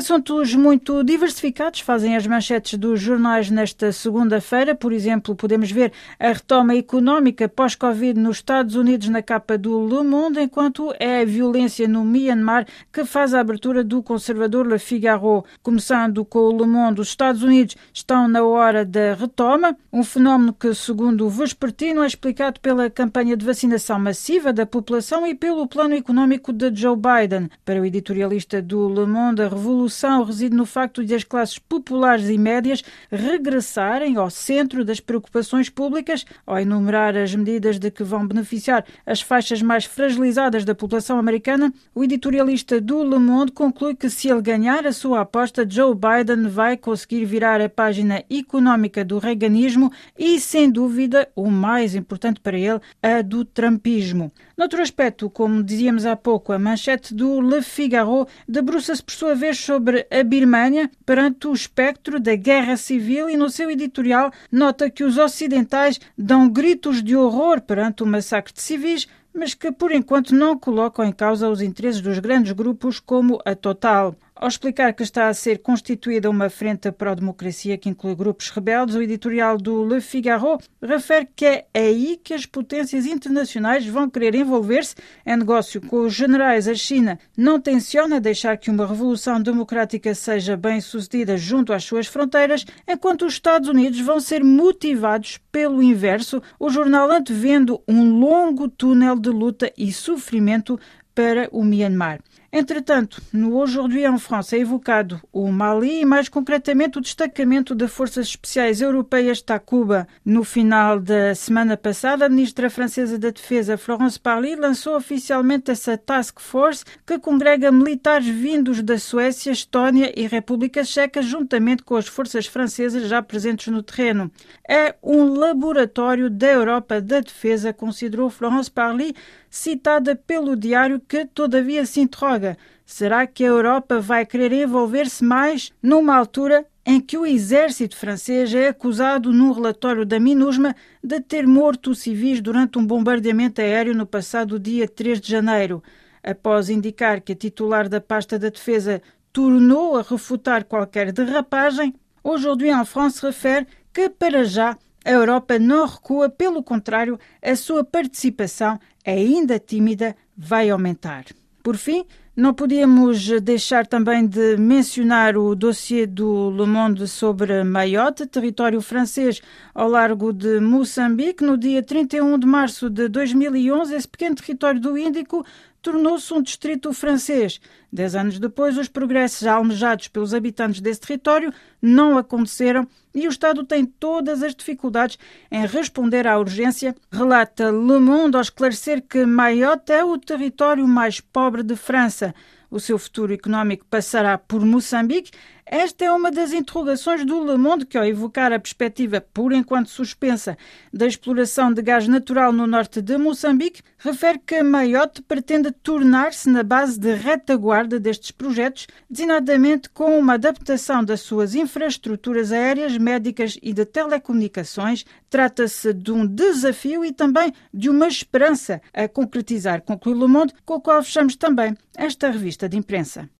Assuntos muito diversificados fazem as manchetes dos jornais nesta segunda-feira. Por exemplo, podemos ver a retoma económica pós-Covid nos Estados Unidos na capa do Le Monde, enquanto é a violência no Myanmar que faz a abertura do conservador Le Figaro. Começando com o Le Monde, os Estados Unidos estão na hora da retoma, um fenómeno que, segundo o Vespertino, é explicado pela campanha de vacinação massiva da população e pelo plano económico de Joe Biden. Para o editorialista do Le Monde, a revolução solução reside no facto de as classes populares e médias regressarem ao centro das preocupações públicas ao enumerar as medidas de que vão beneficiar as faixas mais fragilizadas da população americana. O editorialista do Le Monde conclui que se ele ganhar a sua aposta, Joe Biden vai conseguir virar a página económica do reaganismo e, sem dúvida, o mais importante para ele, a do trumpismo. Noutro aspecto, como dizíamos há pouco, a manchete do Le Figaro debruça-se por sua vez sobre a Birmânia perante o espectro da guerra civil e no seu editorial nota que os ocidentais dão gritos de horror perante o massacre de civis, mas que por enquanto não colocam em causa os interesses dos grandes grupos como a Total. Ao explicar que está a ser constituída uma frente pró-democracia que inclui grupos rebeldes, o editorial do Le Figaro refere que é aí que as potências internacionais vão querer envolver-se em negócio com os generais. A China não tenciona deixar que uma revolução democrática seja bem sucedida junto às suas fronteiras, enquanto os Estados Unidos vão ser motivados pelo inverso, o jornal antevendo um longo túnel de luta e sofrimento para o Myanmar. Entretanto, no Aujourd'hui en France é evocado o Mali e, mais concretamente, o destacamento de Forças Especiais Europeias Takuba. No final da semana passada, a ministra francesa da Defesa, Florence Parly, lançou oficialmente essa task force que congrega militares vindos da Suécia, Estónia e República Checa, juntamente com as forças francesas já presentes no terreno. É um laboratório da Europa da Defesa, considerou Florence Parly, citada pelo diário que, todavia, se interroga Será que a Europa vai querer envolver-se mais numa altura em que o exército francês é acusado num relatório da MINUSMA de ter morto civis durante um bombardeamento aéreo no passado dia 3 de janeiro? Após indicar que a titular da pasta da defesa tornou a refutar qualquer derrapagem, Aujourd'hui en France refere que, para já, a Europa não recua, pelo contrário, a sua participação, ainda tímida, vai aumentar. Por fim, não podíamos deixar também de mencionar o dossiê do Le Monde sobre Mayotte, território francês ao largo de Moçambique. No dia 31 de março de 2011, esse pequeno território do Índico tornou-se um distrito francês. Dez anos depois, os progressos almejados pelos habitantes desse território não aconteceram e o Estado tem todas as dificuldades em responder à urgência, relata Le Monde ao esclarecer que Mayotte é o território mais pobre de França. O seu futuro económico passará por Moçambique esta é uma das interrogações do Le Monde que, ao evocar a perspectiva, por enquanto suspensa, da exploração de gás natural no norte de Moçambique, refere que Mayotte pretende tornar-se na base de retaguarda destes projetos, designadamente com uma adaptação das suas infraestruturas aéreas, médicas e de telecomunicações. Trata-se de um desafio e também de uma esperança a concretizar, conclui Le Monde, com o qual fechamos também esta revista de imprensa.